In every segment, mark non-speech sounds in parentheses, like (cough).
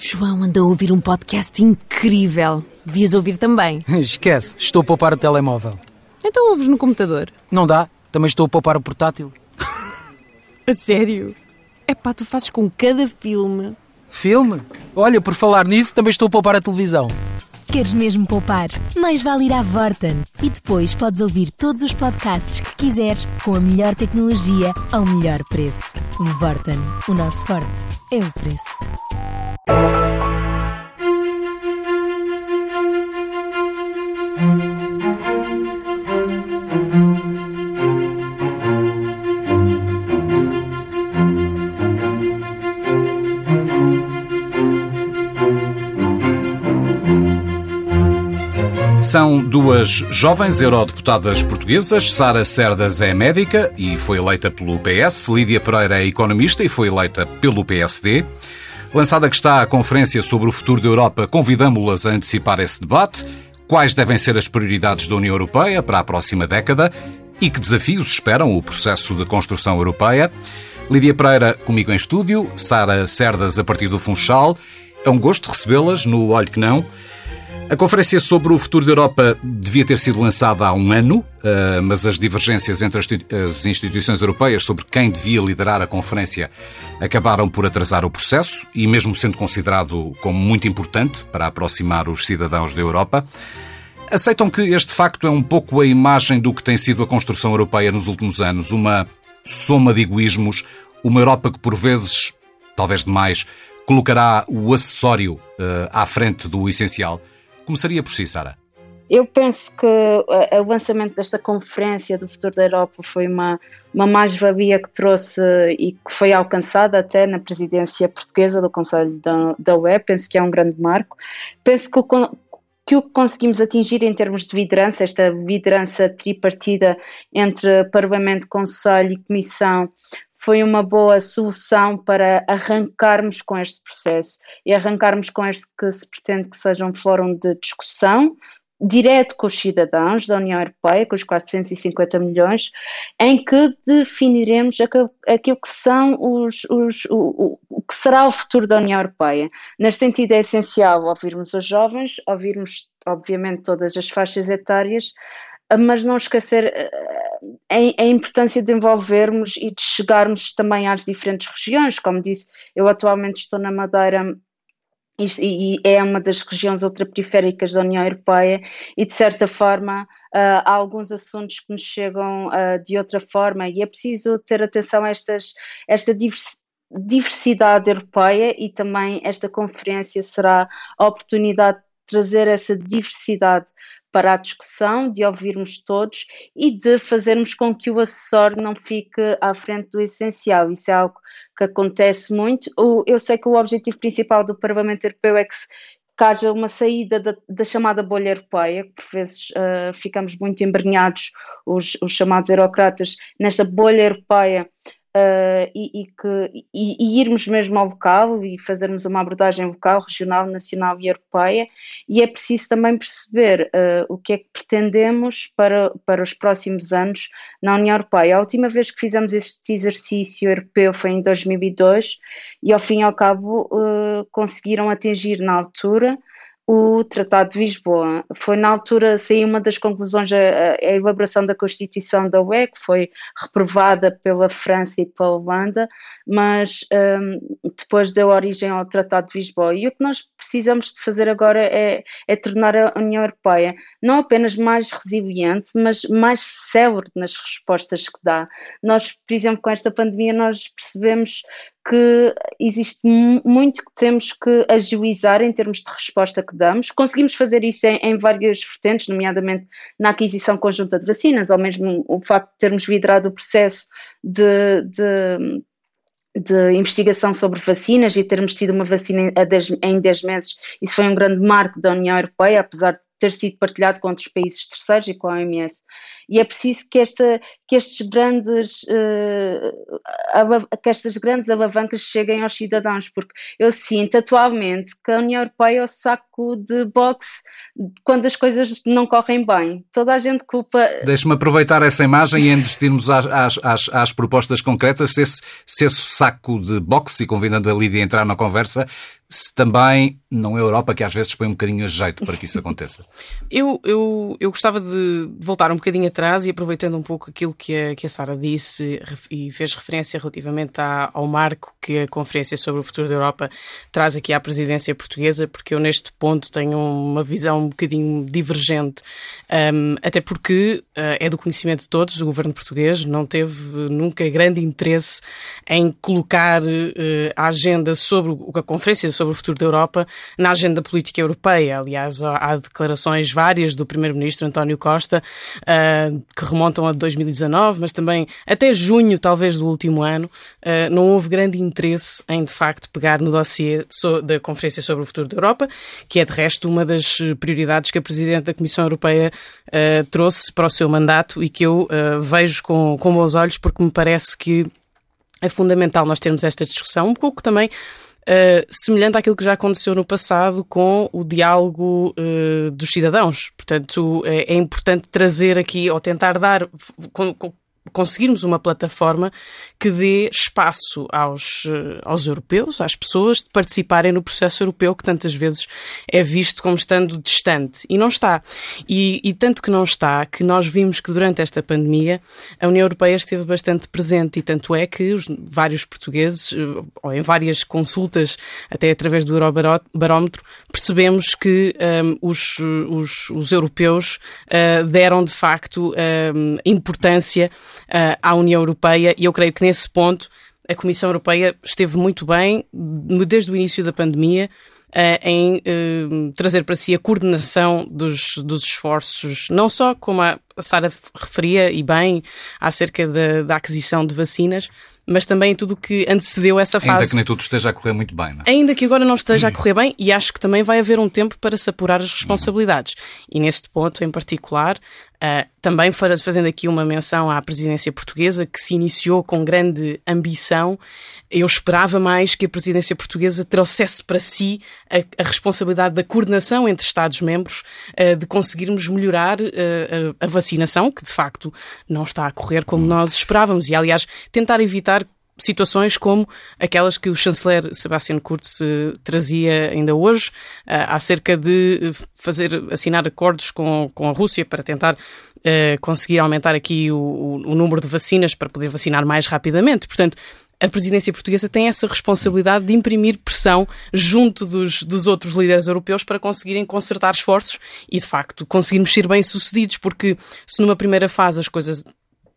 João anda a ouvir um podcast incrível. Devias ouvir também. (laughs) Esquece, estou a poupar o telemóvel. Então ouves no computador. Não dá, também estou a poupar o portátil. (laughs) A sério? É pá, tu fazes com cada filme. Filme? Olha, por falar nisso, também estou a poupar a televisão. Queres mesmo poupar? Mais vale ir à Vorten. E depois podes ouvir todos os podcasts que quiseres com a melhor tecnologia ao melhor preço. Vorten. O nosso forte é o preço. São duas jovens eurodeputadas portuguesas. Sara Cerdas é médica e foi eleita pelo PS. Lídia Pereira é economista e foi eleita pelo PSD. Lançada que está a conferência sobre o futuro da Europa, convidamos-las a antecipar esse debate. Quais devem ser as prioridades da União Europeia para a próxima década e que desafios esperam o processo de construção europeia? Lídia Pereira comigo em estúdio, Sara Cerdas a partir do Funchal. É um gosto recebê-las no Olho que Não. A conferência sobre o futuro da Europa devia ter sido lançada há um ano, eh, mas as divergências entre as instituições europeias sobre quem devia liderar a conferência acabaram por atrasar o processo e, mesmo sendo considerado como muito importante para aproximar os cidadãos da Europa, aceitam que este facto é um pouco a imagem do que tem sido a construção europeia nos últimos anos, uma soma de egoísmos, uma Europa que, por vezes, talvez demais, colocará o acessório eh, à frente do essencial. Começaria por si, Sara. Eu penso que o lançamento desta conferência do futuro da Europa foi uma, uma mais-valia que trouxe e que foi alcançada até na presidência portuguesa do Conselho da, da UE. Penso que é um grande marco. Penso que o, que o que conseguimos atingir em termos de liderança, esta liderança tripartida entre Parlamento, Conselho e Comissão, foi uma boa solução para arrancarmos com este processo e arrancarmos com este que se pretende que seja um fórum de discussão direto com os cidadãos da União Europeia, com os 450 milhões, em que definiremos aquilo que são os, os o, o, que será o futuro da União Europeia. Neste sentido é essencial ouvirmos os jovens, ouvirmos obviamente todas as faixas etárias, mas não esquecer a, importância de envolvermos e de chegarmos também às diferentes regiões. Como disse, eu atualmente estou na Madeira e, é uma das regiões ultraperiféricas da União Europeia e de certa forma uh, há alguns assuntos que nos chegam uh, de outra forma e é preciso ter atenção a estas, esta diversidade europeia e também esta conferência será a oportunidade de trazer essa diversidade para a discussão, de ouvirmos todos e de fazermos com que o acessório não fique à frente do essencial. Isso é algo que acontece muito. Eu sei que o objetivo principal do Parlamento Europeu é que que haja uma saída da, da, chamada bolha europeia, que por vezes uh, ficamos muito embrenhados, os, os, chamados eurocratas, nesta bolha europeia uh, e, e, que, e, e, irmos mesmo ao local e fazermos uma abordagem local, regional, nacional e europeia, e é preciso também perceber uh, o que é que pretendemos para, para os próximos anos na União Europeia. A última vez que fizemos este exercício europeu foi em 2002 e ao fim e ao cabo uh, conseguiram atingir na altura o Tratado de Lisboa. Foi na altura, saiu uma das conclusões, a, a, elaboração da Constituição da UE, que foi reprovada pela França e pela Holanda, mas um, depois deu origem ao Tratado de Lisboa. E o que nós precisamos de fazer agora é, é tornar a União Europeia não apenas mais resiliente, mas mais célere nas respostas que dá. Nós, por exemplo, com esta pandemia, nós percebemos que existe muito que temos que agilizar em termos de resposta que damos. Conseguimos fazer isso em, em várias vertentes, nomeadamente na aquisição conjunta de vacinas, ou mesmo o facto de termos liderado o processo de, de de investigação sobre vacinas e termos tido uma vacina em 10 meses, isso foi um grande marco da União Europeia, apesar de ter sido partilhado com outros países terceiros e com a OMS. E é preciso que esta, que estes grandes uh, que estas grandes alavancas cheguem aos cidadãos, porque eu sinto atualmente que a União Europeia é o saco de boxe quando as coisas não correm bem. Toda a gente culpa. Deixe-me aproveitar essa imagem e investirmos às, às, às, às, propostas concretas, se esse, se esse saco de boxe, e convidando a Lídia a entrar na conversa, se também não é a Europa que às vezes põe um bocadinho a jeito para que isso aconteça. (laughs) eu, eu, eu gostava de voltar um bocadinho atrás e aproveitando um pouco aquilo que a, que a Sara disse e fez referência relativamente à, ao marco que a Conferência sobre o Futuro da Europa traz aqui à presidência portuguesa, porque eu neste ponto tenho uma visão um bocadinho divergente, um, até porque uh, é do conhecimento de todos, o governo português não teve nunca grande interesse em colocar uh, a agenda sobre o a Conferência sobre o futuro da Europa na agenda política europeia. Aliás, há declarações várias do primeiro-ministro António Costa uh, que remontam a 2019, mas também até junho, talvez, do último ano, uh, não houve grande interesse em, de facto, pegar no dossiê da Conferência sobre o Futuro da Europa, que é, de resto, uma das prioridades que a Presidente da Comissão Europeia uh, trouxe para o seu mandato e que eu vejo com, com bons olhos, porque me parece que é fundamental nós termos esta discussão, um pouco também Uh, semelhante àquilo que já aconteceu no passado com o diálogo uh, dos cidadãos. Portanto, é, é, importante trazer aqui, ou tentar dar, com, com, conseguirmos uma plataforma que dê espaço aos, eh, aos europeus, às pessoas, de participarem no processo europeu que tantas vezes é visto como estando distante. E não está. E, e tanto que não está, que nós vimos que durante esta pandemia a União Europeia esteve bastante presente e tanto é que os, vários portugueses, eh, ou em várias consultas, até através do Eurobarómetro, percebemos que um, ehm, os, os, os, europeus uh, deram de facto um, ehm, importância uh, à União Europeia e eu creio que nesse ponto a Comissão Europeia esteve muito bem desde o início da pandemia uh, em uh, trazer para si a coordenação dos, dos esforços, não só como a Sara referia e bem acerca da, da aquisição de vacinas, mas também tudo o que antecedeu essa fase. Ainda que nem tudo esteja a correr muito bem, não é? Ainda que agora não esteja a correr bem, e acho que também vai haver um tempo para se apurar as responsabilidades. E neste ponto em particular, Uh, também fazendo aqui uma menção à presidência portuguesa, que se iniciou com grande ambição. Eu esperava mais que a presidência portuguesa trouxesse para si a, a responsabilidade da coordenação entre Estados-membros, uh, de conseguirmos melhorar uh, a, a, vacinação, que de facto não está a correr como nós esperávamos. E, aliás, tentar evitar situações como aquelas que o chanceler Sebastian Kurz uh, trazia ainda hoje, uh, acerca de eh, fazer assinar acordos com, com a Rússia para tentar uh, conseguir aumentar aqui o, o, número de vacinas para poder vacinar mais rapidamente. Portanto, a presidência portuguesa tem essa responsabilidade de imprimir pressão junto dos, dos outros líderes europeus para conseguirem consertar esforços e, de facto, conseguirmos ser bem-sucedidos, porque se numa primeira fase as coisas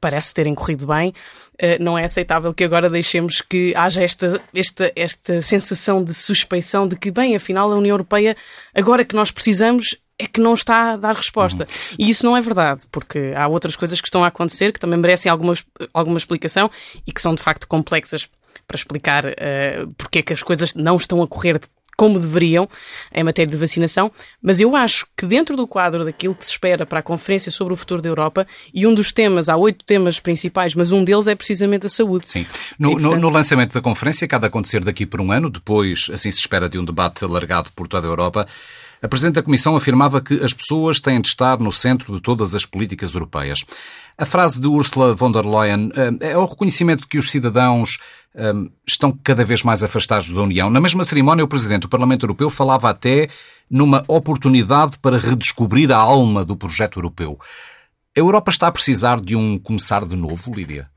parece terem corrido bem, eh, não é aceitável que agora deixemos que haja esta, esta, esta sensação de suspeição de que, bem, afinal, a União Europeia, agora que nós precisamos, é que não está a dar resposta. Uhum. E isso não é verdade, porque há outras coisas que estão a acontecer que também merecem alguma, alguma explicação e que são de facto complexas para explicar uh, porque é que as coisas não estão a correr como deveriam em matéria de vacinação, mas eu acho que dentro do quadro daquilo que se espera para a Conferência sobre o Futuro da Europa, e um dos temas, há oito temas principais, mas um deles é precisamente a saúde. Sim. No, e, portanto... no, no lançamento da conferência, que há de acontecer daqui por um ano, depois, assim se espera, de um debate alargado por toda a Europa, a Presidente da Comissão afirmava que as pessoas têm de estar no centro de todas as políticas europeias. A frase de Ursula von der Leyen eh, é o reconhecimento de que os cidadãos estão cada vez mais afastados da União. Na mesma cerimónia, o Presidente do Parlamento Europeu falava até numa oportunidade para redescobrir a alma do projeto europeu. A Europa está a precisar de um começar de novo, Lídia?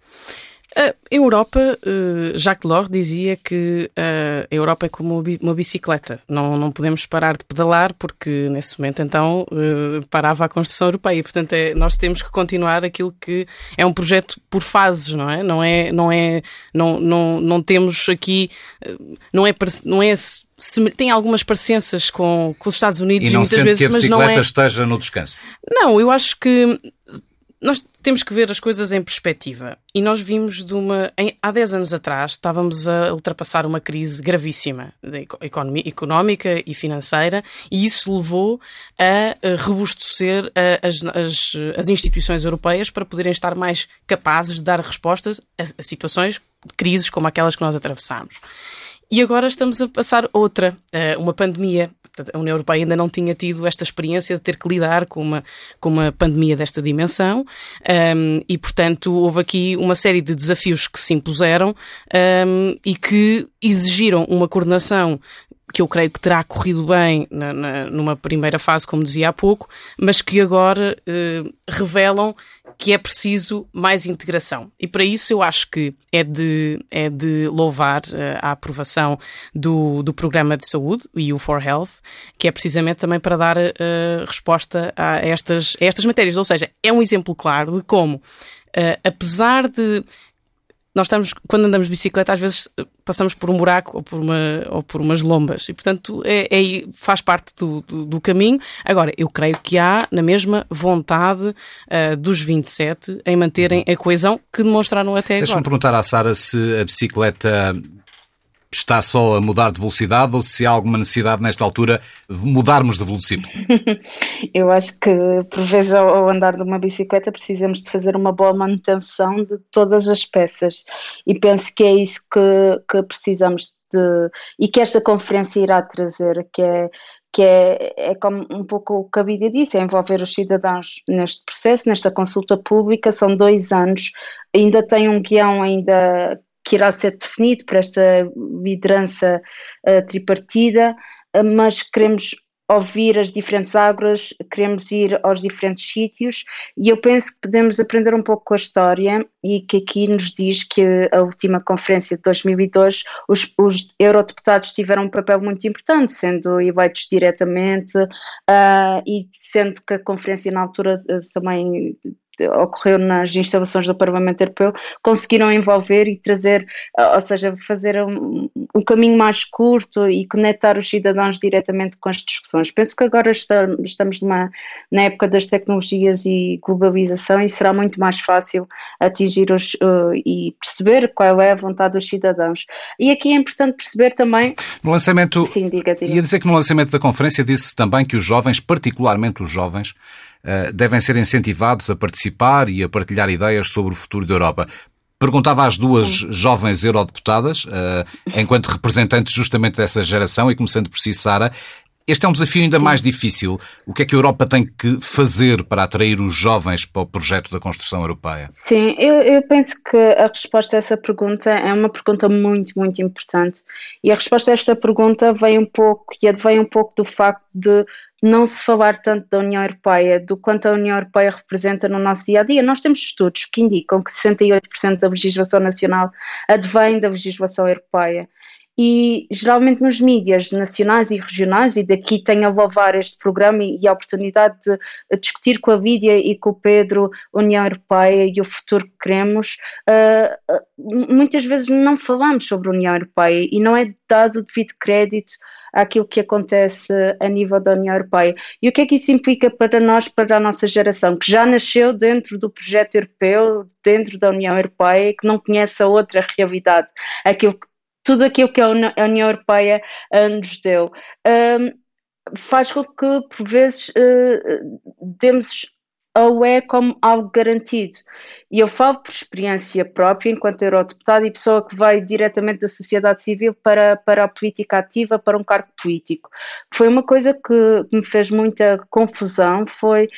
A Europa, eh, Jacques Delors dizia que eh, a Europa é como uma bicicleta. Não, não podemos parar de pedalar porque nesse momento então eh, parava a construção europeia. Portanto, é, nós temos que continuar aquilo que é um projeto por fases, não é? Não é, não é, não, não, não temos aqui, não é, não é tem algumas parecenças com, com os Estados Unidos e, não muitas vezes, que a mas não é... esteja no descanso. Não, eu acho que nós temos que ver as coisas em perspectiva. E nós vimos de uma. Em, há 10 anos atrás estávamos a ultrapassar uma crise gravíssima economia, económica e financeira, e isso levou a, a robustecer as, as, as, instituições europeias para poderem estar mais capazes de dar respostas a, a situações crises como aquelas que nós atravessamos. E agora estamos a passar outra, eh, uma pandemia. A União Europeia ainda não tinha tido esta experiência de ter que lidar com uma, com uma pandemia desta dimensão e, portanto, houve aqui uma série de desafios que se impuseram e que exigiram uma coordenação que eu creio que terá corrido bem na, na, numa primeira fase, como dizia há pouco, mas que agora eh, revelam que é preciso mais integração. E para isso eu acho que é de, é de louvar eh, a aprovação do, do programa de saúde, o EU for Health, que é precisamente também para dar eh, resposta a estas, a estas matérias. Ou seja, é um exemplo claro de como, eh, apesar de nós estamos, quando andamos de bicicleta, às vezes eh, passamos por um buraco ou por, uma, ou por umas lombas. E, portanto, é, é faz parte do, do, do, caminho. Agora, eu creio que há, na mesma, vontade uh, dos 27 em manterem a coesão que demonstraram até agora. Deixa-me perguntar à Sara se a bicicleta está só a mudar de velocidade ou se há alguma necessidade nesta altura de mudarmos de velocípedo? (laughs) Eu acho que por vezes ao andar de uma bicicleta precisamos de fazer uma boa manutenção de todas as peças. E penso que é isso que, que precisamos de e que esta conferência irá trazer, que é que é, é como um pouco o que a Bíblia disse, é envolver os cidadãos neste processo, nesta consulta pública, são dois anos, ainda tem um guião ainda que irá ser definido para esta liderança uh, tripartida, uh, mas queremos ouvir as diferentes águas, queremos ir aos diferentes sítios e eu penso que podemos aprender um pouco com a história e que aqui nos diz que a última conferência de 2002 os, os eurodeputados tiveram um papel muito importante, sendo eleitos diretamente uh, e sendo que a conferência na altura uh, também ocorreu nas instalações do Parlamento Europeu, conseguiram envolver e trazer, ou seja, fazer um, um caminho mais curto e conectar os cidadãos diretamente com as discussões. Penso que agora estamos numa, na época das tecnologias e globalização e será muito mais fácil atingir os, uh, e perceber qual é a vontade dos cidadãos. E aqui é importante perceber também. No lançamento. Sim, diga, diga. Ia dizer que no lançamento da conferência disse também que os jovens, particularmente os jovens, devem ser incentivados a participar e a partilhar ideias sobre o futuro da Europa. Perguntava às duas Sim. jovens eurodeputadas, uh, enquanto representantes justamente dessa geração, e começando por si, Sara, este é um desafio ainda Sim. mais difícil. O que é que a Europa tem que fazer para atrair os jovens para o projeto da construção europeia? Sim, eu, eu, penso que a resposta a essa pergunta é uma pergunta muito, muito importante. E a resposta a esta pergunta vem um pouco, e advém um pouco do facto de não se falar tanto da União Europeia, do quanto a União Europeia representa no nosso dia a dia. Nós temos estudos que indicam que 68% da legislação nacional advém da legislação europeia e geralmente nos mídias nacionais e regionais, e daqui tenho a louvar este programa e, e a oportunidade de discutir com a Vídia e com o Pedro União Europeia e o futuro que queremos, uh, muitas vezes não falamos sobre a União Europeia e não é dado o devido crédito àquilo que acontece a nível da União Europeia. E o que é que isso implica para nós, para a nossa geração, que já nasceu dentro do projeto europeu, dentro da União Europeia, que não conhece a outra realidade, aquilo que tudo aquilo que a União Europeia uh, nos deu. Faz com que, por vezes, uh, demos ou é como algo garantido. E eu falo por experiência própria, enquanto eurodeputada e pessoa que vai diretamente da sociedade civil para, para a política ativa, para um cargo político. Foi uma coisa que me fez muita confusão, foi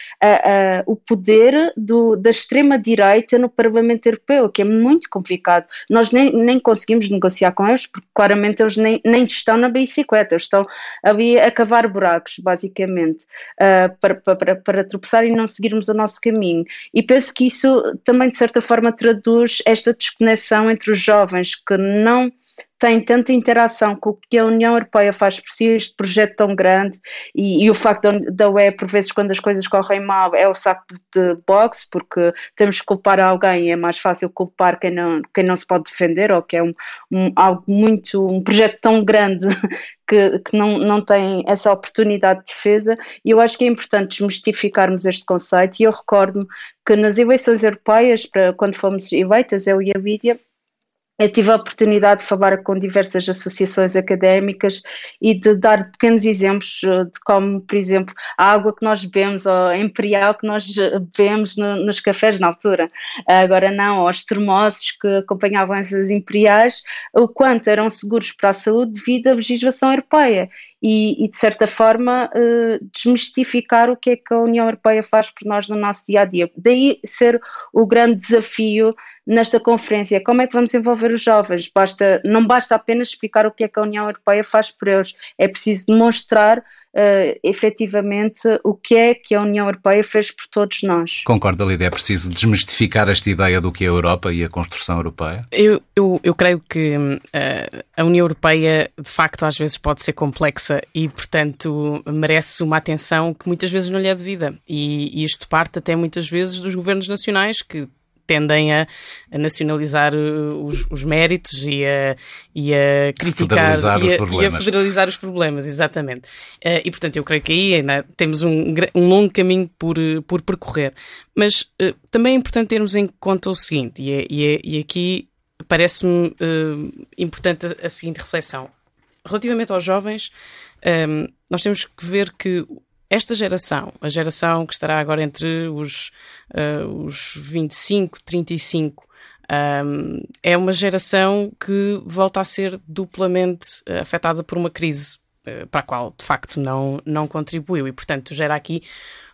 o poder do, da extrema-direita no Parlamento Europeu, que é muito complicado. Nós nem, nem conseguimos negociar com eles, porque claramente eles nem, nem estão na bicicleta, eles estão ali a cavar buracos, basicamente, uh, para, para, para tropeçar e não seguirmos o nosso caminho. E penso que isso também, de certa forma, traduz esta desconexão entre os jovens que não tem tanta interação com o que a União Europeia faz por si, este projeto tão grande, e, e o facto da UE, por vezes, quando as coisas correm mal, é o saco de boxe, porque temos que culpar alguém e é mais fácil culpar quem não, quem não se pode defender, ou que é um, um algo muito, um projeto tão grande (laughs) que, que, não, não tem essa oportunidade de defesa, e eu acho que é importante desmistificarmos este conceito, e eu recordo-me que nas eleições europeias, para, quando fomos eleitas, eu e a Lídia, eu tive a oportunidade de falar com diversas associações académicas e de dar pequenos exemplos eh, de como, por exemplo, a água que nós bebemos, ou a imperial que nós bebemos no, nos cafés na altura. Agora não, ou os termossos que acompanhavam essas imperiais, o quanto eram seguros para a saúde devido à legislação europeia e, e, de certa forma uh, desmistificar o que é que a União Europeia faz por nós no nosso dia a dia. Daí ser o grande desafio nesta conferência. Como é que vamos envolver os jovens? Basta, não basta apenas explicar o que é que a União Europeia faz por eles, é preciso demonstrar uh, efetivamente o que é que a União Europeia fez por todos nós. Concorda, Lídia? É preciso desmistificar esta ideia do que é a Europa e a construção europeia? Eu, eu, eu creio que uh, a União Europeia, de facto, às vezes pode ser complexa e, portanto, merece uma atenção que muitas vezes não lhe é devida. E, e isto parte até muitas vezes dos governos nacionais que tendem a, a nacionalizar uh, os, os, méritos e a, e a criticar federalizar e, a, e a, federalizar os problemas, exatamente. Uh, e portanto eu creio que aí né, temos um, um, longo caminho por, uh, por percorrer. Mas uh, também é importante termos em conta o seguinte, e, é, e, é, e aqui parece-me uh, importante a, a, seguinte reflexão. Relativamente aos jovens, nós temos que ver que esta geração, a geração que estará agora entre os, uh, os 25, 35, um, é uma geração que volta a ser duplamente uh, afetada por uma crise uh, para a qual, de facto, não, não contribuiu. E, portanto, gera aqui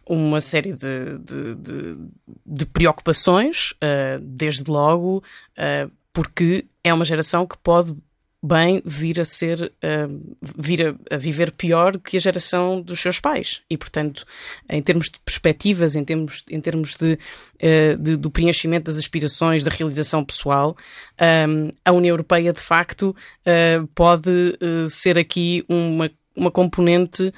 uma série de, de, de, de preocupações, uh, desde logo, porque é uma geração que pode bem vir a ser, uh, vir a, a, viver pior que a geração dos seus pais. E, portanto, em termos de perspectivas, em termos, em termos de, uh, de do preenchimento das aspirações, da realização pessoal, um, a União Europeia, de facto, uh, pode ser aqui uma, uma componente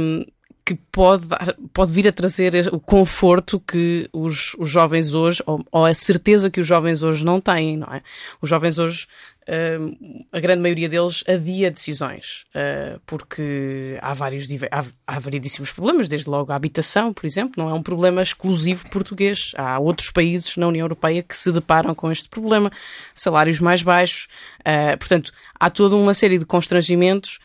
um, que pode, pode vir a trazer o conforto que os, os jovens hoje, ou, ou, a certeza que os jovens hoje não têm, não é? Os jovens hoje, uh, a grande maioria deles adia decisões, uh, porque há vários, há, há variedíssimos problemas, desde logo a habitação, por exemplo, não é um problema exclusivo português. Há outros países na União Europeia que se deparam com este problema, salários mais baixos, uh, portanto, há toda uma série de constrangimentos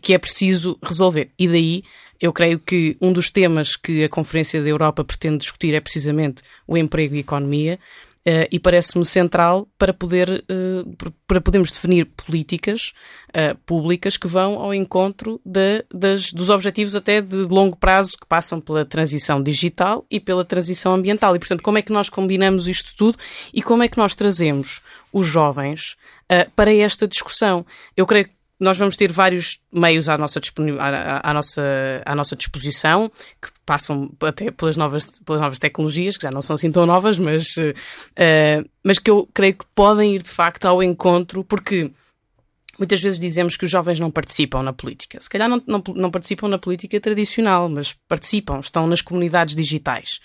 que é preciso resolver. E daí eu creio que um dos temas que a Conferência da Europa pretende discutir é precisamente o emprego e a economia. Uh, e parece-me central para poder uh, para podermos definir políticas uh, públicas que vão ao encontro de, das, dos objetivos até de longo prazo que passam pela transição digital e pela transição ambiental. E, portanto, como é que nós combinamos isto tudo e como é que nós trazemos os jovens para esta discussão? Eu creio que nós vamos ter vários meios à nossa, à, à, nossa, à nossa disposição, que passam até pelas novas, pelas novas tecnologias, que já não são assim tão novas, mas, uh, mas que eu creio que podem ir de facto ao encontro, porque Muitas vezes dizemos que os jovens não participam na política. Se calhar não, não, não, participam na política tradicional, mas participam, estão nas comunidades digitais.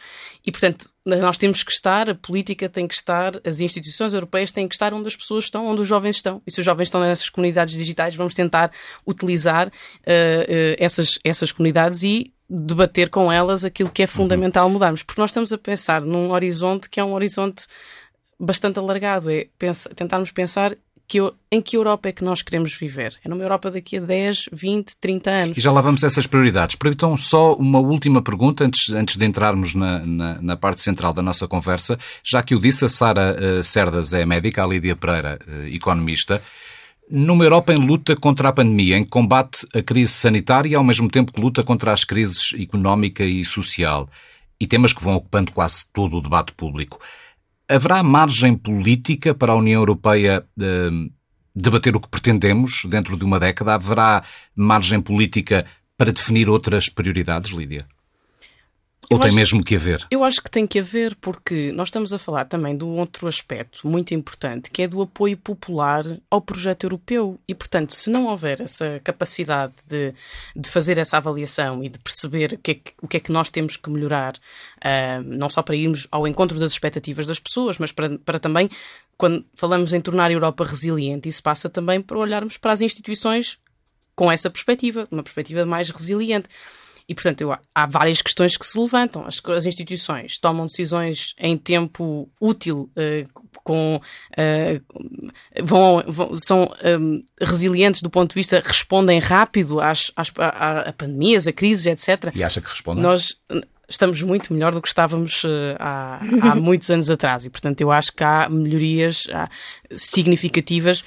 E, portanto, nós temos que estar, a política tem que estar, as instituições europeias têm que estar onde as pessoas estão, onde os jovens estão. E se os jovens estão nessas comunidades digitais, vamos tentar utilizar uh, uh, essas, essas comunidades e debater com elas aquilo que é fundamental mudarmos. Porque nós estamos a pensar num horizonte que é um horizonte bastante alargado. É pensar, tentarmos pensar que eu, em que Europa é que nós queremos viver? É numa Europa daqui a 10, 20, 30 anos. E já lá vamos essas prioridades. Então, só uma última pergunta antes, antes de entrarmos na, na, na parte central da nossa conversa. Já que o disse, a Sara uh, Cerdas é médica, a Lídia Pereira, uh, economista. Numa Europa em luta contra a pandemia, em combate a crise sanitária e ao mesmo tempo que luta contra as crises económica e social, e temas que vão ocupando quase todo o debate público. Haverá margem política para a União Europeia uh, debater o que pretendemos dentro de uma década? Haverá margem política para definir outras prioridades, Lídia? Ou tem mesmo que haver? Eu acho que tem que haver, porque nós estamos a falar também de um outro aspecto muito importante, que é do apoio popular ao projeto europeu. E, portanto, se não houver essa capacidade de, de fazer essa avaliação e de perceber o que é que, o que, é que nós temos que melhorar, uh, não só para irmos ao encontro das expectativas das pessoas, mas para, para também, quando falamos em tornar a Europa resiliente, isso passa também para olharmos para as instituições com essa perspectiva, uma perspectiva mais resiliente. E, portanto, eu, há várias questões que se levantam. As, as instituições tomam decisões em tempo útil, uh, com, uh, vão, vão, são um, eh, resilientes do ponto de vista, respondem rápido às, às a, a pandemias, a crises, etc. E acha que respondem? Nós estamos muito melhor do que estávamos uh, há, há (laughs) muitos anos atrás. E, portanto, eu acho que há melhorias há significativas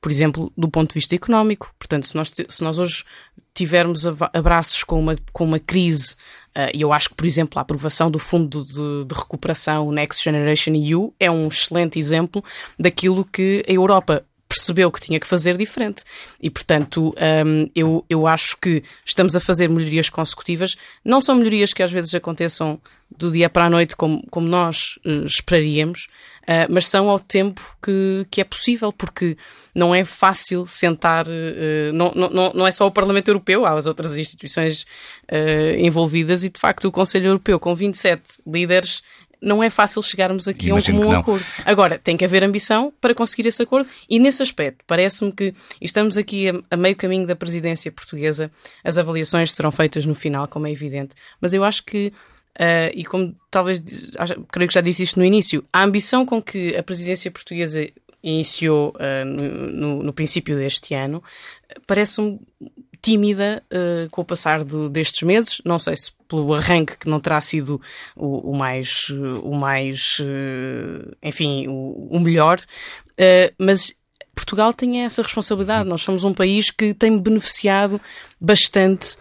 por exemplo, do ponto de vista económico. Portanto, se nós, se nós hoje tivermos abraços com uma, com uma crise, uh, e eu acho que, por exemplo, a aprovação do Fundo de, de Recuperação Next Generation EU é um excelente exemplo daquilo que a Europa percebeu que tinha que fazer diferente. E, portanto, um, eu, eu acho que estamos a fazer melhorias consecutivas. Não são melhorias que às vezes aconteçam do dia para a noite como, como nós uh, esperaríamos, uh, mas são ao tempo que, que é possível, porque não é fácil sentar, uh, não, não, não é só o Parlamento Europeu, há as outras instituições envolvidas e, de facto, o Conselho Europeu, com 27 líderes, não é fácil chegarmos aqui Imagino a um comum acordo. Agora, tem que haver ambição para conseguir esse acordo e nesse aspecto, parece-me que estamos aqui a, a, meio caminho da presidência portuguesa, as avaliações serão feitas no final, como é evidente, mas eu acho que Uh, e como talvez, creio que já disse isto no início, a ambição com que a presidência portuguesa iniciou uh, no, no, no, princípio deste ano parece-me tímida uh, com o passar do, destes meses. Não sei se pelo arranque que não terá sido o, o mais, o mais, uh, enfim, o, o melhor, uh, mas Portugal tem essa responsabilidade. Nós somos um país que tem beneficiado bastante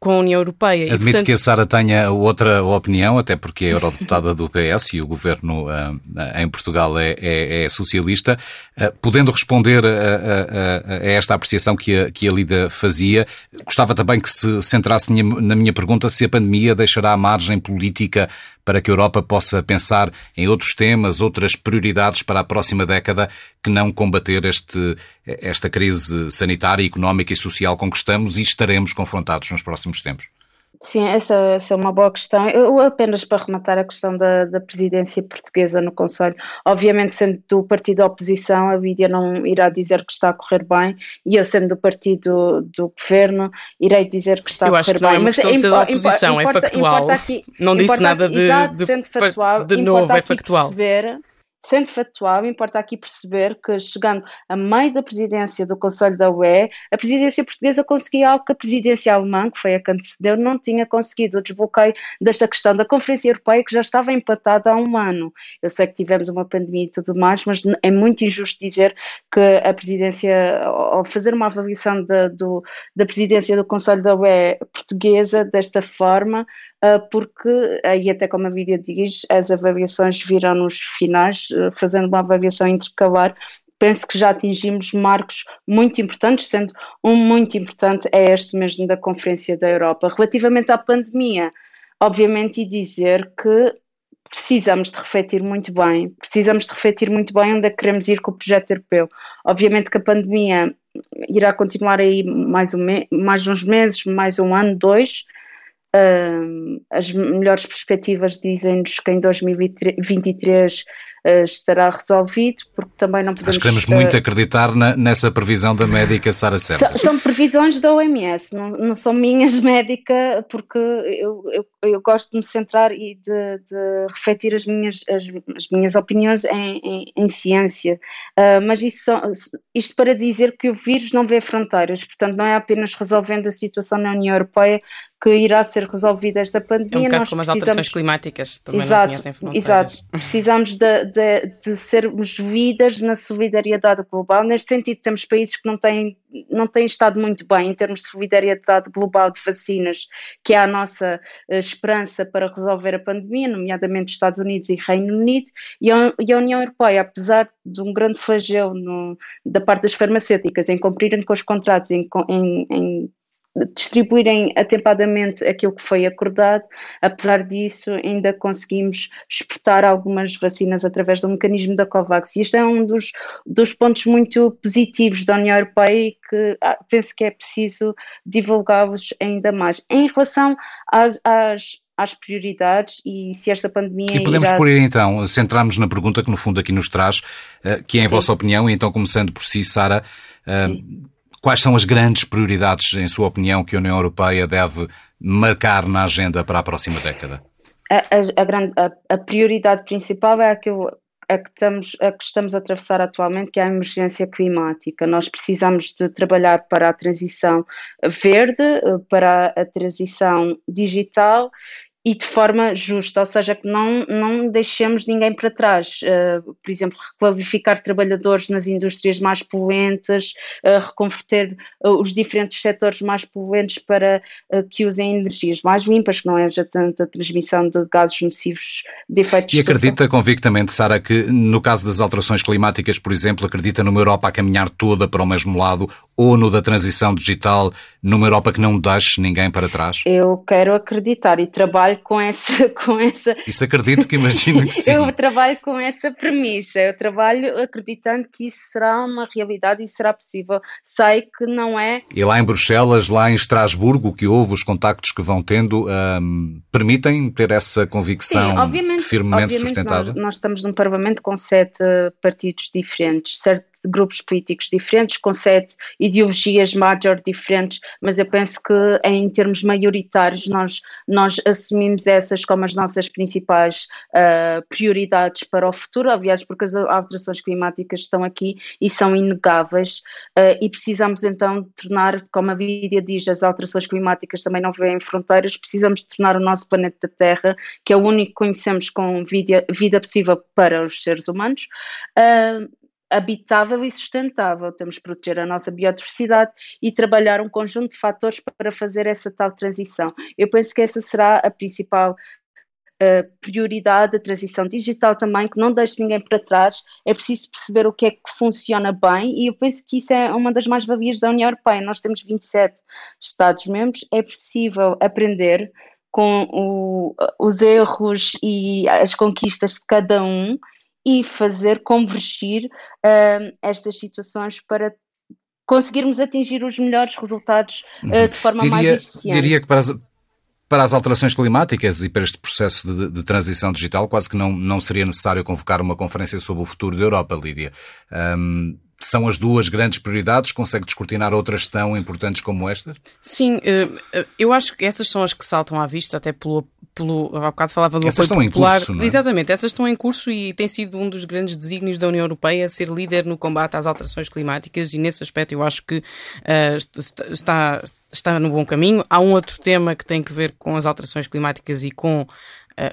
com a União Europeia. Admito e, portanto... que a Sara tenha outra opinião, até porque é eurodeputada do PS e o governo uh, em Portugal é, é, é socialista. Uh, podendo responder a, a, a, esta apreciação que a, que a Lida fazia, gostava também que se centrasse na minha pergunta se a pandemia deixará margem política para que a Europa possa pensar em outros temas, outras prioridades para a próxima década que não combater este, esta crise sanitária, económica e social com que estamos e estaremos confrontados nos próximos tempos? Sim, essa, essa, é uma boa questão. Eu apenas para rematar a questão da, da presidência portuguesa no Conselho, obviamente sendo do partido da oposição, a Vídia não irá dizer que está a correr bem, e eu sendo do partido do governo, irei dizer que está eu a correr bem. É Mas é da oposição, importa, é factual. Aqui, não disse nada de, exato, de, factual, de novo, é factual. Perceber, Sendo factual, importa aqui perceber que, chegando a meio da presidência do Conselho da UE, a presidência portuguesa conseguia algo que a presidência alemã, que foi a que antecedeu, não tinha conseguido, o desbloqueio desta questão da Conferência Europeia, que já estava empatada há um ano. Eu sei que tivemos uma pandemia e tudo mais, mas é muito injusto dizer que a presidência, ao fazer uma avaliação da, do, da presidência do Conselho da UE portuguesa desta forma, porque, aí até como a Vídia diz, as avaliações virão nos finais, ah, fazendo uma avaliação intercalar, penso que já atingimos marcos muito importantes, sendo um muito importante é este mesmo da Conferência da Europa. Relativamente à pandemia, obviamente, e dizer que precisamos de refletir muito bem, precisamos de refletir muito bem onde é que queremos ir com o projeto europeu. Obviamente que a pandemia irá continuar aí mais, um mais uns meses, mais um ano, dois, as melhores perspectivas dizem-nos que em 2023 uh, estará resolvido, porque também não podemos... Nós queremos uh, muito acreditar na, nessa previsão da médica Sara Serra. São, previsões da OMS, não, não são minhas (laughs) médica, porque eu, eu, eu, gosto de me centrar e de, de refletir as minhas, as, as minhas opiniões em, em, em ciência, ah, mas isso, isto para dizer que o vírus não vê fronteiras, portanto não é apenas resolvendo a situação na União Europeia que irá ser resolvida esta pandemia. É um nós como precisamos... as alterações climáticas, também exato, não conhecem fronteiras. Exato, precisamos de, de, de, sermos vidas na solidariedade global. Neste sentido, temos países que não têm, não têm estado muito bem em termos de solidariedade global de vacinas, que é a nossa uh, esperança para resolver a pandemia, nomeadamente Estados Unidos e Reino Unido, e a, e a União Europeia, apesar de um grande flagelo no, da parte das farmacêuticas em cumprirem com os contratos, em, em, em distribuírem atempadamente aquilo que foi acordado. Apesar disso, ainda conseguimos exportar algumas vacinas através do mecanismo da COVAX. E este é um dos, dos pontos muito positivos da União Europeia e que ah, penso que é preciso divulgá-los ainda mais. Em relação às, às às prioridades e se esta pandemia. E podemos irá... por aí então, centrarmos na pergunta que no fundo aqui nos traz, eh, que é em Sim. vossa opinião, e então começando por si, Sara, eh, quais são as grandes prioridades, em sua opinião, que a União Europeia deve marcar na agenda para a próxima década? A, a, a, grande, a prioridade principal é a que eu a que, estamos, a que estamos a atravessar atualmente, que é a emergência climática. Nós precisamos de trabalhar para a transição verde, para a transição digital e de forma justa, ou seja, que não, não deixemos ninguém para trás. Uh, por exemplo, requalificar trabalhadores nas indústrias mais poluentes, uh, reconverter uh, os diferentes setores mais poluentes para que usem energias mais limpas, que não haja tanta transmissão de gases nocivos de efeitos. E acredita convictamente, Sara, que no caso das alterações climáticas, por exemplo, acredita numa Europa a caminhar toda para o mesmo lado ou no da transição digital, numa Europa que não deixe ninguém para trás? Eu quero acreditar e trabalho trabalho com essa, (laughs) com essa. Isso acredito que imagino que (laughs) sim. eu trabalho com essa premissa, eu trabalho acreditando que isso será uma realidade e será possível. Sei que não é. E lá em Bruxelas, lá em Estrasburgo, o que houve, os contactos que vão tendo, um, permitem ter essa convicção sim, obviamente, firmemente obviamente sustentada? Nós, nós estamos num Parlamento com sete partidos diferentes, certo? Grupos políticos diferentes, com sete ideologias major diferentes, mas eu penso que em termos maioritários nós, nós assumimos essas como as nossas principais uh, prioridades para o futuro, aliás, porque as alterações climáticas estão aqui e são inegáveis. Uh, e precisamos então tornar, como a Lídia diz, as alterações climáticas também não vêem fronteiras, precisamos tornar o nosso planeta Terra, que é o único que conhecemos com vida, vida possível para os seres humanos, uh, habitável e sustentável. Temos que proteger a nossa biodiversidade e trabalhar um conjunto de fatores para fazer essa tal transição. Eu penso que essa será a principal Uh, prioridade, a transição digital também, que não deixe ninguém para trás. É preciso perceber o que é que funciona bem e eu penso que isso é uma das mais-valias da União Europeia. Nós temos 27 Estados-membros, é possível aprender com o, os erros e as conquistas de cada um e fazer convergir uh, estas situações para conseguirmos atingir os melhores resultados uh, de forma diria, mais eficiente. Diria que para as, para as alterações climáticas e para este processo de, de, transição digital, quase que não, não seria necessário convocar uma conferência sobre o futuro da Europa, Lídia. Um, são as duas grandes prioridades? Consegue descortinar outras tão importantes como estas? Sim, eh, eh, eu acho que essas são as que saltam à vista, até pelo. pelo há bocado falava do essas apoio estão popular. Em curso, é? Exatamente, essas estão em curso e tem sido um dos grandes desígnios da União Europeia ser líder no combate às alterações climáticas e nesse aspecto eu acho que uh, está, está no bom caminho. Há um outro tema que tem que ver com as alterações climáticas e com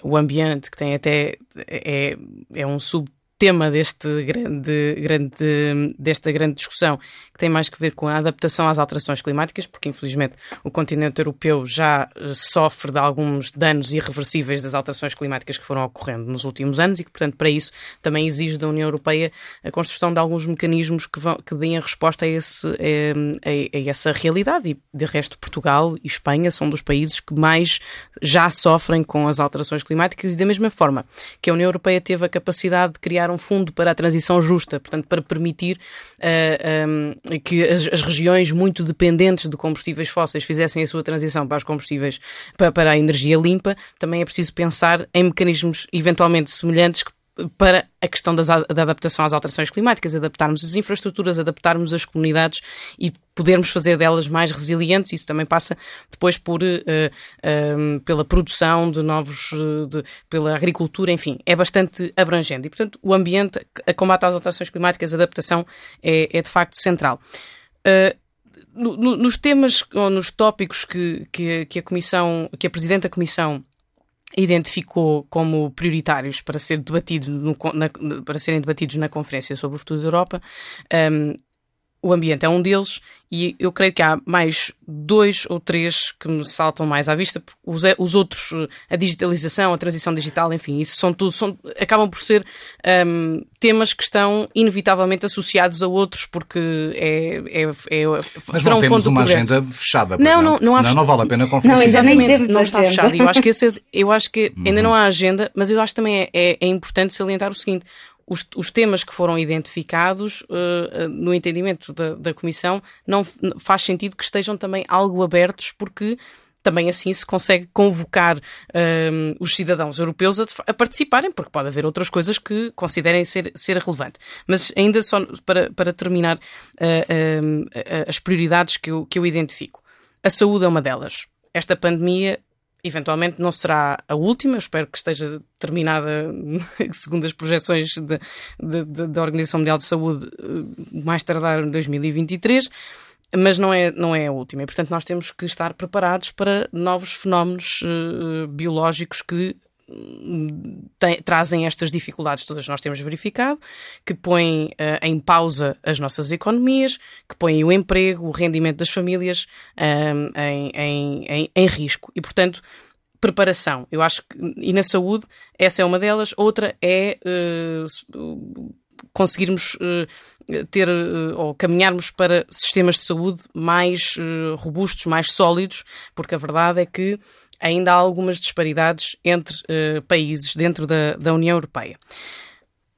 o ambiente, que tem até é, é um sub tema deste grande, grande, desta grande discussão, que tem mais que ver com a adaptação às alterações climáticas, porque infelizmente o continente europeu já eh, sofre de alguns danos irreversíveis das alterações climáticas que foram ocorrendo nos últimos anos e que, portanto, para isso também exige da União Europeia a construção de alguns mecanismos que, vão, que deem a resposta a, esse, eh, a, a essa realidade. E, de resto, Portugal e Espanha são dos países que mais já sofrem com as alterações climáticas e, da mesma forma que a União Europeia teve a capacidade de criar criar um fundo para a transição justa, portanto, para permitir uh, eh, um, ehm, que as, as, regiões muito dependentes de combustíveis fósseis fizessem a sua transição para os combustíveis, para, para a energia limpa, também é preciso pensar em mecanismos eventualmente semelhantes que para a questão das, da adaptação às alterações climáticas, adaptarmos as infraestruturas, adaptarmos as comunidades e podermos fazer delas mais resilientes. Isso também passa depois por, uh, uh, pela produção de novos, uh, de, pela agricultura, enfim, é bastante abrangente. E, portanto, o ambiente, a combate às alterações climáticas, a adaptação é, é de facto central. No, no, nos temas ou nos tópicos que, que, que a Comissão, que a Presidente da Comissão identificou como prioritários para, ser debatido no, na, para serem debatidos na Conferência sobre o Futuro da Europa. Um, o ambiente é um deles e eu creio que há mais dois ou três que me saltam mais à vista. Os, os outros, a digitalização, a transição digital, enfim, isso são tudo, são, acabam por ser um, temas que estão inevitavelmente associados a outros porque é, é, é Mas serão não temos uma agenda fechada. Não, não, não, há, não vale a pena conferência. Não, exatamente, não está fechada. Eu acho que, esse, eu acho que uhum. ainda não há agenda, mas eu acho que também é, é, é importante salientar o seguinte: os, os, temas que foram identificados, uh, no entendimento da, da, Comissão, não faz sentido que estejam também algo abertos, porque também assim se consegue convocar uh, os cidadãos europeus a, a, participarem, porque pode haver outras coisas que considerem ser, ser relevante. Mas ainda só para, para terminar uh, as prioridades que eu, que eu identifico. A saúde é uma delas. Esta pandemia eventualmente não será a última, espero que esteja terminada, (laughs) segundo as projeções da Organização Mundial de Saúde, eh, mais tardar em 2023, mas não é, não é a última. E, portanto, nós temos que estar preparados para novos fenómenos uh, biológicos que tem, trazem estas dificuldades todas nós temos verificado, que põem uh, em pausa as nossas economias, que põem o emprego, o rendimento das famílias uh, em, em, em, em risco. E, portanto, preparação. Eu acho que, e na saúde, essa é uma delas. Outra é uh, conseguirmos uh, ter ou caminharmos para sistemas de saúde mais robustos, mais sólidos, porque a verdade é que ainda há algumas disparidades entre uh, países dentro da, da União Europeia.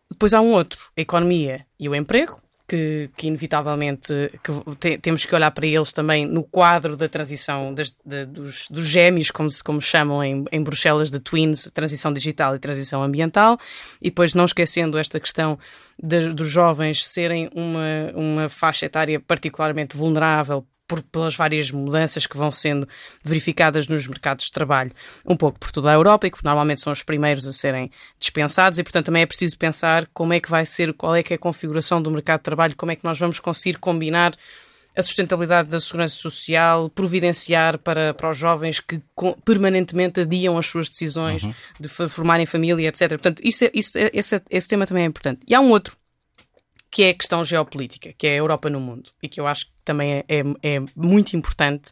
Depois há um outro, a economia e o emprego, que, que, inevitavelmente que te, temos que olhar para eles também no quadro da transição das, de, dos, dos gêmeos, como se como chamam em, em Bruxelas, de twins, transição digital e transição ambiental, e depois não esquecendo esta questão de, dos jovens serem uma, uma faixa etária particularmente vulnerável por, pelas várias mudanças que vão sendo verificadas nos mercados de trabalho, um pouco por toda a Europa e que normalmente são os primeiros a serem dispensados e, portanto, também é preciso pensar como é que vai ser, qual é que é a configuração do mercado de trabalho, como é que nós vamos conseguir combinar a sustentabilidade da segurança social, providenciar para, para os jovens que permanentemente adiam as suas decisões uhum. de formarem família, etc. Portanto, isso, é, isso, é, esse, esse tema também é importante. E há um outro que é a questão geopolítica, que é a Europa no mundo, e que eu acho que também é, é, é muito importante,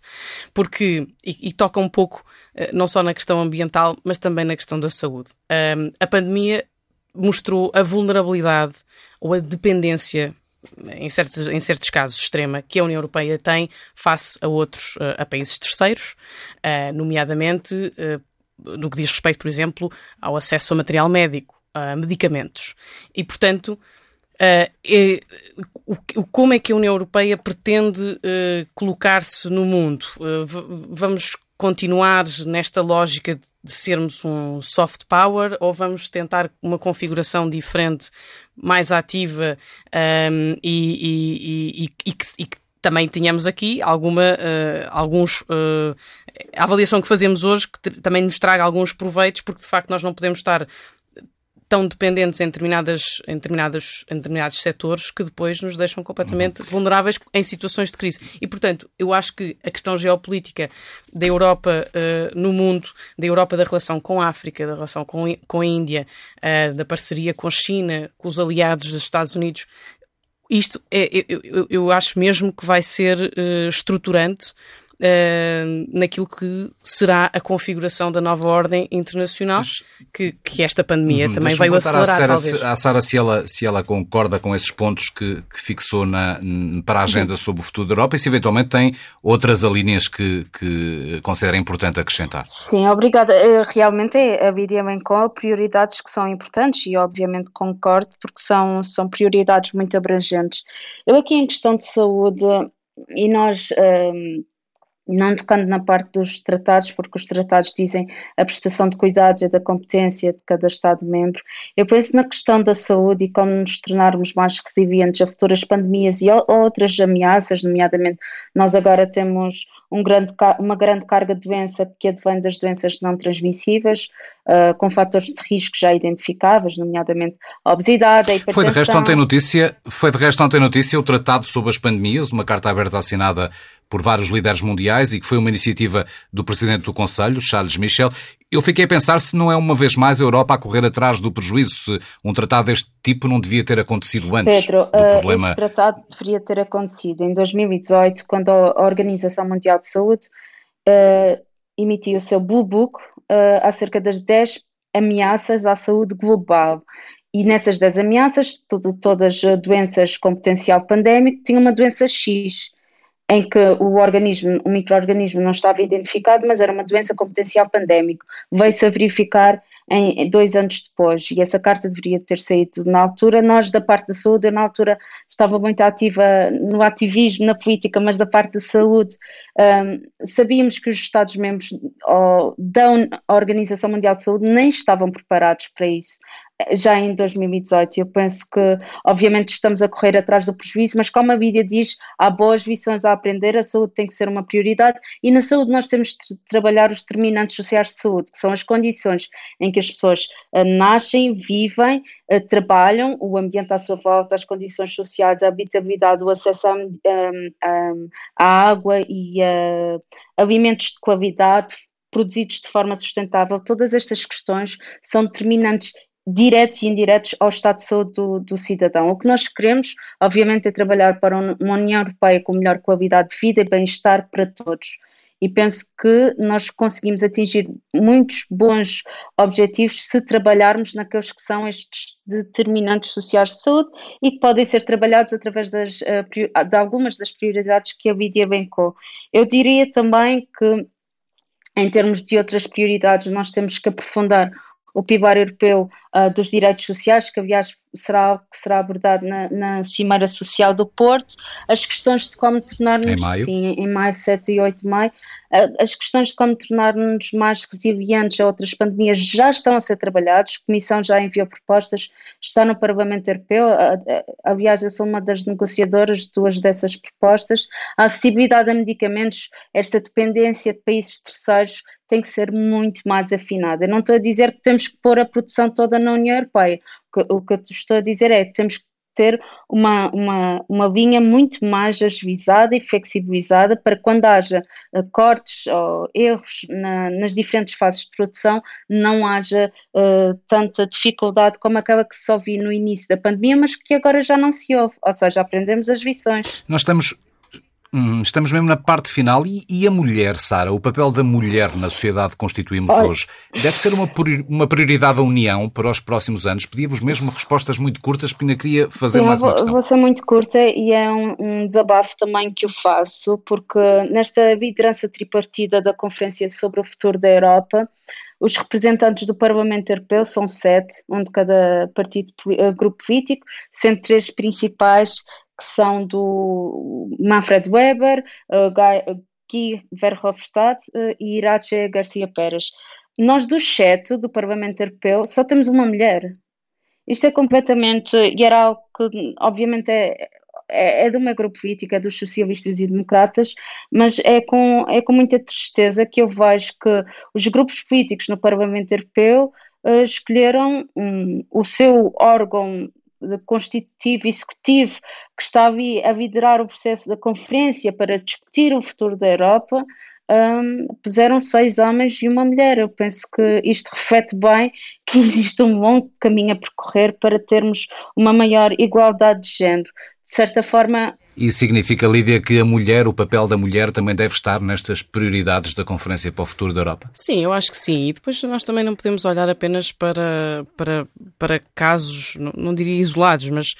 porque, e, e, toca um pouco eh, não só na questão ambiental, mas também na questão da saúde. Um, a pandemia mostrou a vulnerabilidade ou a dependência em certos, em certos casos extrema, que a União Europeia tem face a outros, eh, a países terceiros, uh, nomeadamente no que diz respeito, por exemplo, ao acesso a material médico, a medicamentos. E, portanto, Uh, o, como é que a União Europeia pretende uh, colocar-se no mundo? Uh, vamos continuar nesta lógica de sermos um soft power ou vamos tentar uma configuração diferente, mais ativa um, e, e, e, e, que, e que também tínhamos aqui alguma, alguns, a avaliação que fazemos hoje que também nos traga alguns proveitos, porque de facto nós não podemos estar tão dependentes em, determinadas, em, determinados, em determinados setores que depois nos deixam completamente uhum. vulneráveis em situações de crise. E, portanto, eu acho que a questão geopolítica da Europa uh, no mundo, da Europa da relação com a África, da relação com, com a Índia, uh, da parceria com a China, com os aliados dos Estados Unidos, isto é, eu, eu, eu acho mesmo que vai ser uh, estruturante uh, naquilo que será a configuração da nova ordem internacional Mas, que, que, esta pandemia uhum, também veio acelerar. À Sara, Sara se ela, se ela concorda com esses pontos que, que fixou na, para a agenda uhum. sobre o futuro da Europa e se eventualmente tem outras alíneas que, que considera importante acrescentar. Sim, obrigada. Eh, realmente é a Vidia com prioridades que são importantes e obviamente concordo porque são, são prioridades muito abrangentes. Eu aqui em questão de saúde e nós um, não tocando na parte dos tratados, porque os tratados dizem a prestação de cuidados é da competência de cada Estado-membro. Eu penso na questão da saúde e como nos tornarmos mais resilientes a futuras pandemias e outras ameaças, nomeadamente nós agora temos um grande, uma grande carga de doença que advém das doenças não transmissíveis, uh, com fatores de risco já identificáveis, nomeadamente a obesidade, a hipertensão. Foi de resto ontem notícia, foi de resto ontem notícia o Tratado sobre as Pandemias, uma carta aberta assinada por vários líderes mundiais e que foi uma iniciativa do Presidente do Conselho, Charles Michel. Eu fiquei a pensar se não é uma vez mais a Europa a correr atrás do prejuízo, se um tratado deste tipo não devia ter acontecido antes Pedro, do uh, problema. Esse tratado deveria ter acontecido em 2018, quando a Organização Mundial de Saúde uh, emitiu o seu Blue Book uh, acerca das 10 ameaças à saúde global. E nessas 10 ameaças, tudo, todas doenças com potencial pandémico tinham uma doença X, em que o organismo, o microorganismo não estava identificado, mas era uma doença com potencial pandémico. Veio-se a verificar em dois anos depois, e essa carta deveria ter saído na altura. Nós, da parte da saúde, eu na altura estava muito ativa no ativismo, na política, mas da parte da saúde, um, sabíamos que os Estados-membros da Organização Mundial de Saúde nem estavam preparados para isso já em 2018. Eu penso que, obviamente, estamos a correr atrás do prejuízo, mas como a Bíblia diz, há boas lições a aprender, a saúde tem que ser uma prioridade e na saúde nós temos de trabalhar os determinantes sociais de saúde, que são as condições em que as pessoas uh, nascem, vivem, uh, trabalham, o ambiente à sua volta, as condições sociais, a habitabilidade, o acesso à água e a alimentos de qualidade produzidos de forma sustentável, todas estas questões são determinantes diretos e indiretos ao estado de saúde do, do, cidadão. O que nós queremos, obviamente, é trabalhar para uma União Europeia com melhor qualidade de vida e bem-estar para todos. E penso que nós conseguimos atingir muitos bons objetivos se trabalharmos naqueles que são estes determinantes sociais de saúde e que podem ser trabalhados através das, eh, de algumas das prioridades que a Lídia elencou. Eu diria também que, em termos de outras prioridades, nós temos que aprofundar o pilar europeu uh, dos direitos sociais, que aliás será que será abordado na, na, Cimeira Social do Porto, as questões de como tornar-nos, em maio. sim, em maio, 7 e 8 de maio, as questões de como tornar-nos mais resilientes a outras pandemias já estão a ser trabalhadas, a Comissão já enviou propostas, está no Parlamento Europeu, aliás eu sou uma das negociadoras de duas dessas propostas, a acessibilidade a medicamentos, esta dependência de países terceiros tem que ser muito mais afinada. Eu não estou a dizer que temos que pôr a produção toda na União Europeia. O que eu estou a dizer é que temos que ter uma, uma, uma linha muito mais agilizada e flexibilizada para quando haja uh, cortes ou erros na, nas diferentes fases de produção, não haja uh, tanta dificuldade como aquela que se ouviu no início da pandemia, mas que agora já não se ouve, ou seja, aprendemos as lições. Nós estamos Hum, estamos mesmo na parte final. E, e, a mulher, Sara? O papel da mulher na sociedade que constituímos Olha. hoje deve ser uma, uma prioridade da União para os próximos anos? Pedíamos mesmo respostas muito curtas, porque ainda queria fazer Sim, mais uma questão. Vou ser muito curta e é um, um, desabafo também que eu faço, porque nesta liderança tripartida da Conferência sobre o Futuro da Europa, os representantes do Parlamento Europeu são sete, um de cada partido, eh, grupo político, sendo três principais que são do Manfred Weber, uh, Guy Verhofstadt e Irache Garcia Pérez. Nós dos sete do Parlamento Europeu só temos uma mulher. Isto é completamente, e era algo que obviamente é, é, é do meu grupo político, é dos socialistas e democratas, mas é com, é com muita tristeza que eu vejo que os grupos políticos no Parlamento Europeu uh, escolheram um, o seu órgão constitutivo executivo que está a liderar o processo da conferência para discutir o futuro da Europa, um, puseram seis homens e uma mulher. Eu penso que isto reflete bem que (laughs) existe um longo caminho a percorrer para termos uma maior igualdade de género. De certa forma, isso significa, Lídia, que a mulher, o papel da mulher também deve estar nestas prioridades da Conferência para o Futuro da Europa? Sim, eu acho que sim. E depois nós também não podemos olhar apenas para, para, para casos, não, não diria isolados, mas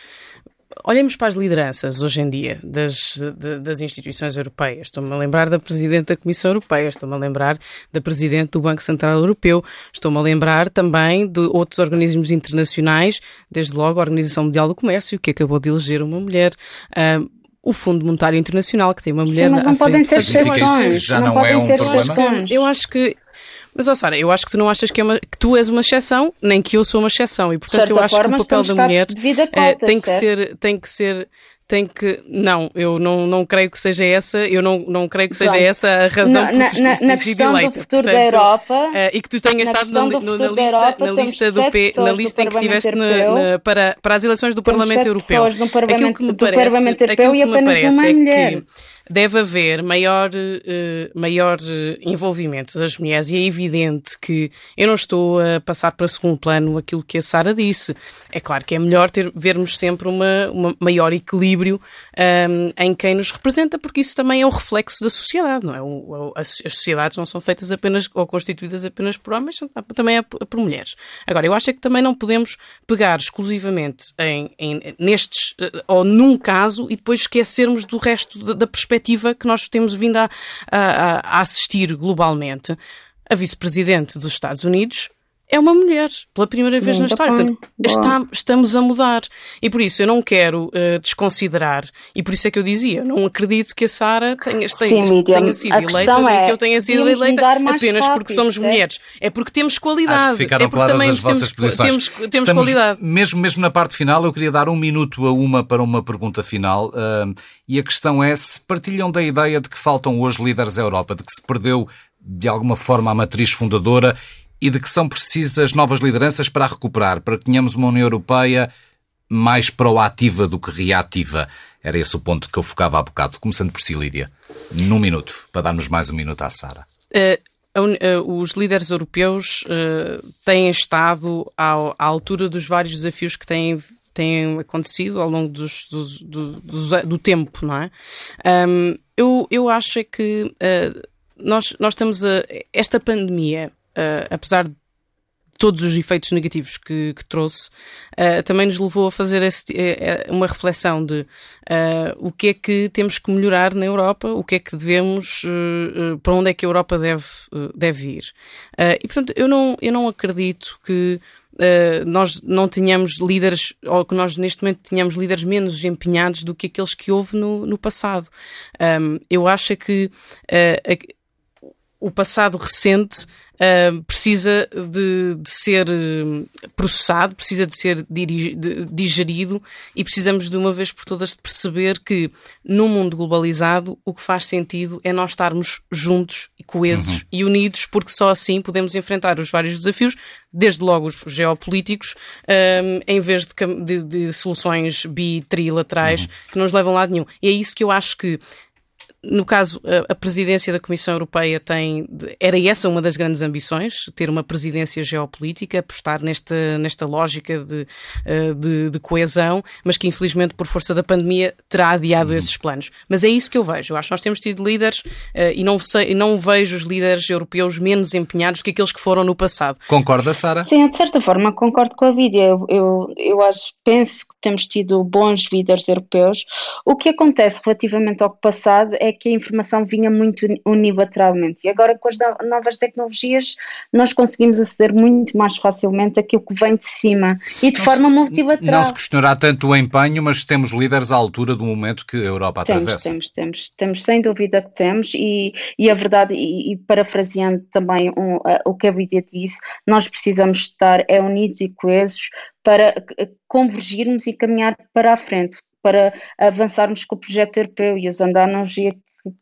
olhemos para as lideranças hoje em dia das, de, das instituições europeias. Estou-me a lembrar da Presidente da Comissão Europeia, estou-me a lembrar da Presidente do Banco Central Europeu, estou-me a lembrar também de outros organismos internacionais, desde logo a Organização Mundial do Comércio, que acabou de eleger uma mulher. Uh, o Fundo Monetário Internacional, que tem uma mulher Sim, mas não podem ser exceções. Já não, não é um problema. Eu acho que mas, ó Sara, eu acho que tu não achas que, é uma, que tu és uma exceção, nem que eu sou uma exceção. E, portanto, eu acho que o papel da mulher é, tem, que ser, tem que ser tem que. Não, eu não, não creio que seja essa, eu não, não creio que seja Pronto. essa a razão na, por tu na, na questão eleita. do futuro Portanto, da Europa. Uh, e que tu tenhas estado na, na, lista, Europa, na lista, do P, na lista em que estiveste na, para, para as eleições do Parlamento Europeu. No Parlamento, aquilo que me parece, Parlamento Europeu e apenas uma é mulher. Que, deve haver maior, uh, maior eh, envolvimento das mulheres e é evidente que eu não estou a passar para segundo plano aquilo que a Sara disse. É claro que é melhor ter, vermos sempre uma, uma maior equilíbrio um, ehm, em quem nos representa, porque isso também é o reflexo da sociedade, não é? O, as, as, sociedades não são feitas apenas ou constituídas apenas por homens, também é por mulheres. Agora, eu acho é que também não podemos pegar exclusivamente em, em nestes eh, ou num caso e depois esquecermos do resto da, da perspectiva perspectiva que nós temos vindo a, a, a assistir globalmente. A vice-presidente dos Estados Unidos é uma mulher, pela primeira vez Muito na história. Portanto, está, estamos a mudar. E por isso eu não quero uh, desconsiderar, e por isso é que eu dizia, não acredito que a Sara tenha, tenha, Sim, tenha sido eleita é, que eu tenha sido eleita apenas rápido, porque somos certo? mulheres. É porque temos qualidade. Acho que ficaram é claras as vossas temos, posições. Temos, temos Estamos, qualidade. Mesmo, mesmo na parte final, eu queria dar um minuto a uma para uma pergunta final. Uh, e a questão é se partilham da ideia de que faltam hoje líderes da Europa, de que se perdeu de alguma forma a matriz fundadora e de que são precisas novas lideranças para recuperar, para que tenhamos uma União Europeia mais proativa do que reativa. Era esse o ponto que eu focava há bocado. Começando por si, Lídia. Num minuto, para darmos mais um minuto à Sara. Uh, os líderes europeus uh, têm estado à, altura dos vários desafios que têm, têm acontecido ao longo dos, dos, do, tempo, não é? Eu, eu acho é que nós, nós estamos a. Esta pandemia uh, apesar de todos os efeitos negativos que, que trouxe, uh, também nos levou a fazer esse, uh, uma reflexão de uh, o que é que temos que melhorar na Europa, o que é que devemos, para onde é que a Europa deve, deve ir. e, portanto, eu não, eu não acredito que nós não tenhamos líderes, ou que nós neste momento tenhamos líderes menos empenhados do que aqueles que houve no, no passado. Um, eu acho que o passado recente uh, precisa de, de, ser eh, processado, precisa de ser digerido e precisamos de uma vez por todas de perceber que num mundo globalizado o que faz sentido é nós estarmos juntos e coesos uhum. e unidos, porque só assim podemos enfrentar os vários desafios, desde logo os geopolíticos, um, em vez de, de, de soluções bi, trilaterais uhum. que não nos levam a lado nenhum. E é isso que eu acho que no caso, a, presidência da Comissão Europeia tem. Era essa uma das grandes ambições, ter uma presidência geopolítica, apostar nesta, nesta lógica de, eh, de, de coesão, mas que infelizmente, por força da pandemia, terá adiado uhum. esses planos. Mas é isso que eu vejo. Eu acho que nós temos tido líderes eh, e não, sei, não vejo os líderes europeus menos empenhados que aqueles que foram no passado. Concorda, Sara? Sim, de certa forma concordo com a Vídia. Eu, eu, eu acho, penso que temos tido bons líderes europeus. O que acontece relativamente ao passado é que a informação vinha muito unilateralmente e agora com as novas tecnologias nós conseguimos aceder muito mais facilmente àquilo que vem de cima e de não forma se, multilateral. Não se questionará tanto o empenho, mas temos líderes à altura do momento que a Europa temos, atravessa. Temos, temos, temos, sem dúvida que temos e, e a verdade, e, e parafraseando também um, uh, o que a Vidia disse, nós precisamos estar é, unidos e coesos para convergirmos e caminhar para a frente, para avançarmos com o projeto europeu e usando a analogia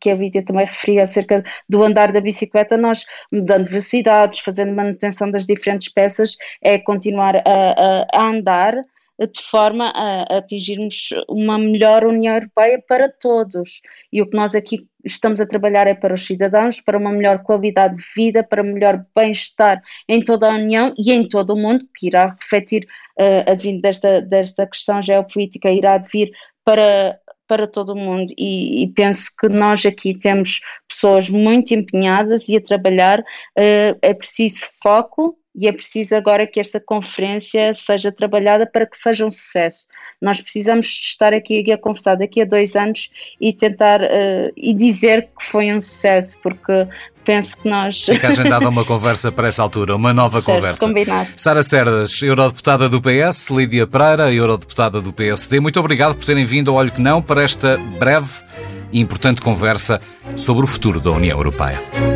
que a Vídia também referia acerca do andar da bicicleta, nós mudando velocidades, fazendo manutenção das diferentes peças, é continuar a, a, a andar de forma a, atingirmos uma melhor União Europeia para todos. E o que nós aqui estamos a trabalhar é para os cidadãos, para uma melhor qualidade de vida, para melhor bem-estar em toda a União e em todo o mundo, que irá refletir, uh, desta, desta questão geopolítica, irá vir para para todo mundo. E, e, penso que nós aqui temos pessoas muito empenhadas e a trabalhar, uh, é preciso foco e é preciso agora que esta conferência seja trabalhada para que seja um sucesso. Nós precisamos estar aqui a conversar daqui a dois anos e tentar uh, e dizer que foi um sucesso, porque penso que nós. Fica (laughs) agendada uma conversa para essa altura, uma nova certo, conversa. Combinado. Sara Cerdas, Eurodeputada do PS, Lídia Pereira, Eurodeputada do PSD, muito obrigado por terem vindo ao Olho que Não para esta breve e importante conversa sobre o futuro da União Europeia.